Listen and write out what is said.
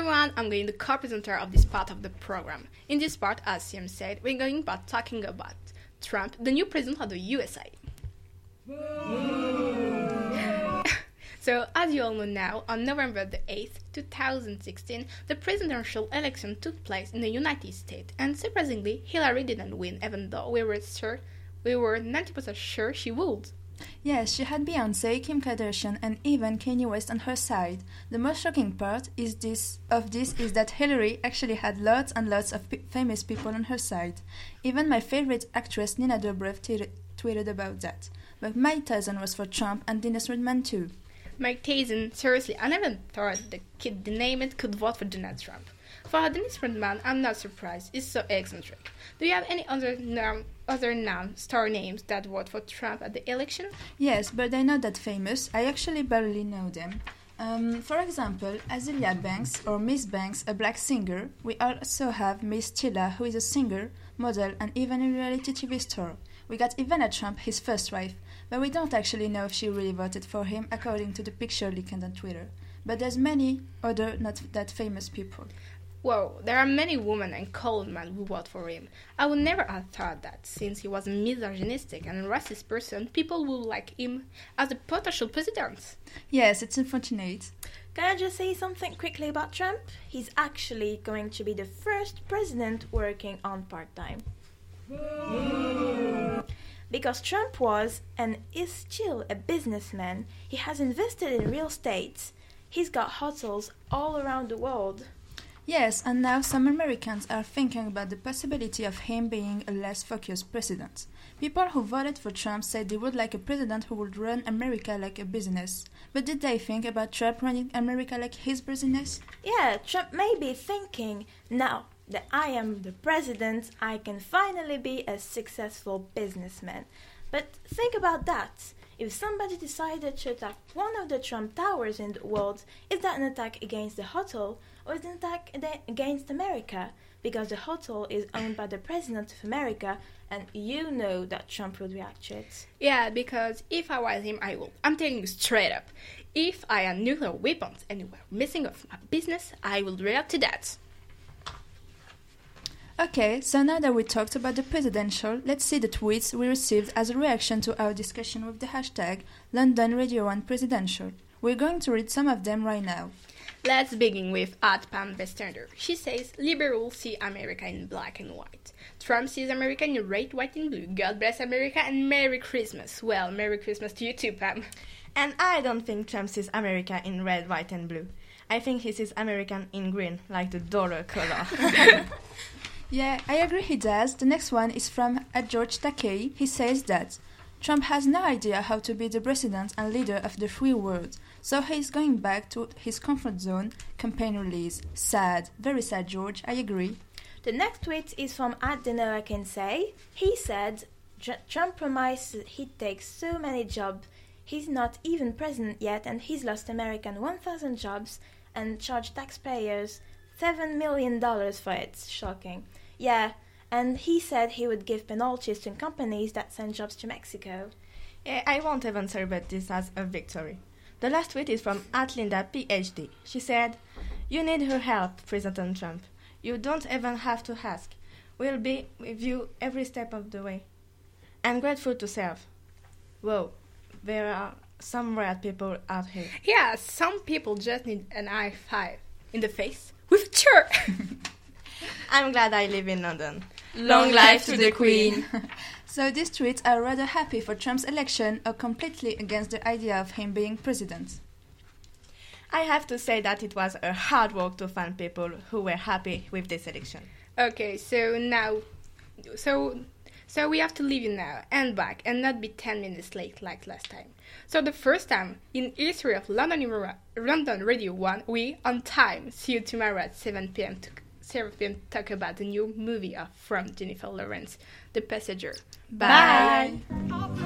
everyone, I'm going to the co-presenter of this part of the program. In this part, as Sam said, we're going about talking about Trump, the new president of the USA. so, as you all know now, on November the 8th, 2016, the presidential election took place in the United States, and surprisingly, Hillary didn't win, even though we were sure we were 90% sure she would. Yes, she had Beyonce, Kim Kardashian, and even Kanye West on her side. The most shocking part is this of this is that Hillary actually had lots and lots of p- famous people on her side. Even my favorite actress Nina Dobrev t- tweeted about that. But Mike Tyson was for Trump and Dennis Rodman too. Mike Tyson, seriously, I never thought the kid the name it could vote for Donald Trump. For Dennis Rodman, I'm not surprised. He's so eccentric. Do you have any other other non star names that vote for Trump at the election? Yes, but they're not that famous. I actually barely know them. Um, for example, Azealia Banks or Miss Banks, a black singer. We also have Miss Chilla, who is a singer, model, and even a reality TV star. We got Ivana Trump, his first wife, but we don't actually know if she really voted for him, according to the picture leaked on Twitter. But there's many other not that famous people. Well, there are many women and colored men who vote for him. I would never have thought that, since he was a misogynistic and racist person, people would like him as a potential president. Yes, it's unfortunate. Can I just say something quickly about Trump? He's actually going to be the first president working on part time. Because Trump was and is still a businessman, he has invested in real estate. He's got hotels all around the world. Yes, and now some Americans are thinking about the possibility of him being a less focused president. People who voted for Trump said they would like a president who would run America like a business. But did they think about Trump running America like his business? Yeah, Trump may be thinking, now that I am the president, I can finally be a successful businessman. But think about that. If somebody decided to attack one of the Trump towers in the world, is that an attack against the hotel or is it an attack against America? Because the hotel is owned by the President of America, and you know that Trump would react to it. Yeah, because if I was him, I would. I'm telling you straight up. If I had nuclear weapons and were missing off my business, I would react to that. Okay, so now that we talked about the presidential, let's see the tweets we received as a reaction to our discussion with the hashtag London Radio 1 Presidential. We're going to read some of them right now. Let's begin with at Pam Bestander. She says liberals see America in black and white. Trump sees America in red, white, and blue. God bless America and Merry Christmas. Well, Merry Christmas to you too, Pam. And I don't think Trump sees America in red, white, and blue. I think he sees American in green, like the dollar color. Yeah, I agree he does. The next one is from George Takei. He says that Trump has no idea how to be the president and leader of the free world, so he is going back to his comfort zone. Campaign release. Sad. Very sad, George. I agree. The next tweet is from at Denoa Say. He said, Trump promised he'd take so many jobs. He's not even president yet, and he's lost American 1,000 jobs and charged taxpayers $7 million for it. Shocking. Yeah, and he said he would give penalties to companies that send jobs to Mexico. Eh, I won't even celebrate this as a victory. The last tweet is from at Linda PhD. She said, You need her help, President Trump. You don't even have to ask. We'll be with you every step of the way. I'm grateful to serve. Whoa, there are some rad people out here. Yeah, some people just need an high five in the face with a chair. I'm glad I live in London. Long life to the Queen. So these tweets are rather happy for Trump's election or completely against the idea of him being president. I have to say that it was a hard work to find people who were happy with this election. Okay, so now, so so we have to leave you now and back and not be ten minutes late like last time. So the first time in history of London, London Radio One, we on time. See you tomorrow at seven p.m. to Seraphim talk about the new movie from Jennifer Lawrence, The Passenger. Bye. Bye.